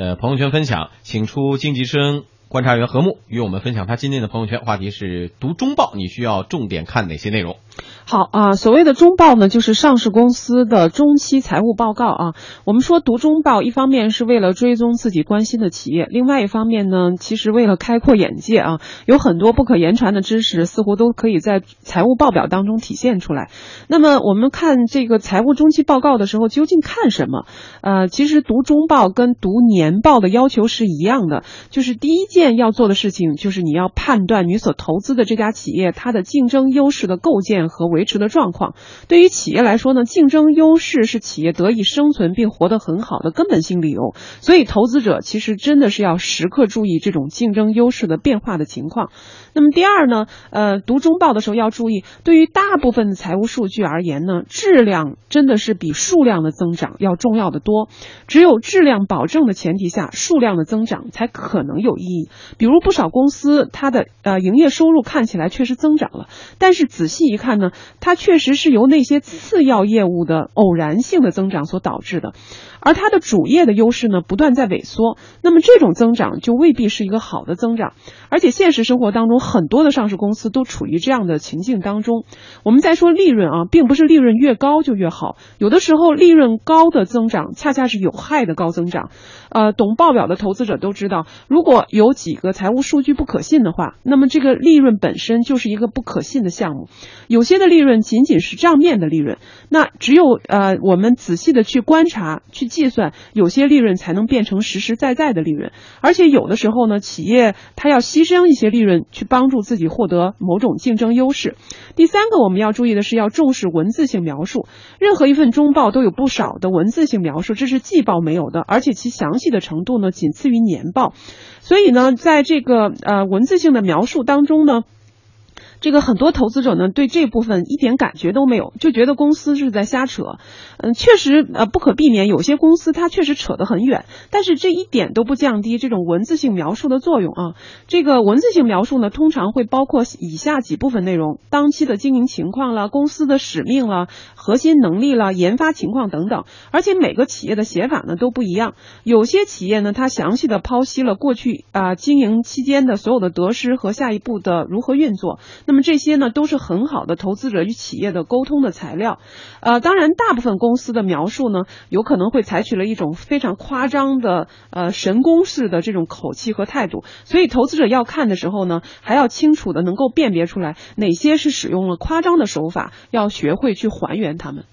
呃朋友圈分享，请出经济生观察员何木与我们分享他今天的朋友圈话题是读中报，你需要重点看哪些内容？好啊，所谓的中报呢，就是上市公司的中期财务报告啊。我们说读中报，一方面是为了追踪自己关心的企业，另外一方面呢，其实为了开阔眼界啊。有很多不可言传的知识，似乎都可以在财务报表当中体现出来。那么我们看这个财务中期报告的时候，究竟看什么？呃，其实读中报跟读年报的要求是一样的，就是第一件要做的事情，就是你要判断你所投资的这家企业它的竞争优势的构建和和维持的状况。对于企业来说呢，竞争优势是企业得以生存并活得很好的根本性理由。所以，投资者其实真的是要时刻注意这种竞争优势的变化的情况。那么第二呢，呃，读中报的时候要注意，对于大部分的财务数据而言呢，质量真的是比数量的增长要重要的多。只有质量保证的前提下，数量的增长才可能有意义。比如不少公司，它的呃营业收入看起来确实增长了，但是仔细一看呢，它确实是由那些次要业务的偶然性的增长所导致的。而它的主业的优势呢，不断在萎缩，那么这种增长就未必是一个好的增长。而且现实生活当中，很多的上市公司都处于这样的情境当中。我们在说利润啊，并不是利润越高就越好，有的时候利润高的增长恰恰是有害的高增长。呃，懂报表的投资者都知道，如果有几个财务数据不可信的话，那么这个利润本身就是一个不可信的项目。有些的利润仅仅是账面的利润，那只有呃我们仔细的去观察去。计算有些利润才能变成实实在在的利润，而且有的时候呢，企业它要牺牲一些利润去帮助自己获得某种竞争优势。第三个我们要注意的是要重视文字性描述，任何一份中报都有不少的文字性描述，这是季报没有的，而且其详细的程度呢仅次于年报。所以呢，在这个呃文字性的描述当中呢。这个很多投资者呢，对这部分一点感觉都没有，就觉得公司是在瞎扯。嗯，确实，呃，不可避免，有些公司它确实扯得很远，但是这一点都不降低这种文字性描述的作用啊。这个文字性描述呢，通常会包括以下几部分内容：当期的经营情况了，公司的使命了，核心能力了，研发情况等等。而且每个企业的写法呢都不一样，有些企业呢，它详细的剖析了过去啊经营期间的所有的得失和下一步的如何运作。那么这些呢，都是很好的投资者与企业的沟通的材料，呃，当然，大部分公司的描述呢，有可能会采取了一种非常夸张的，呃，神功式的这种口气和态度，所以投资者要看的时候呢，还要清楚的能够辨别出来哪些是使用了夸张的手法，要学会去还原他们。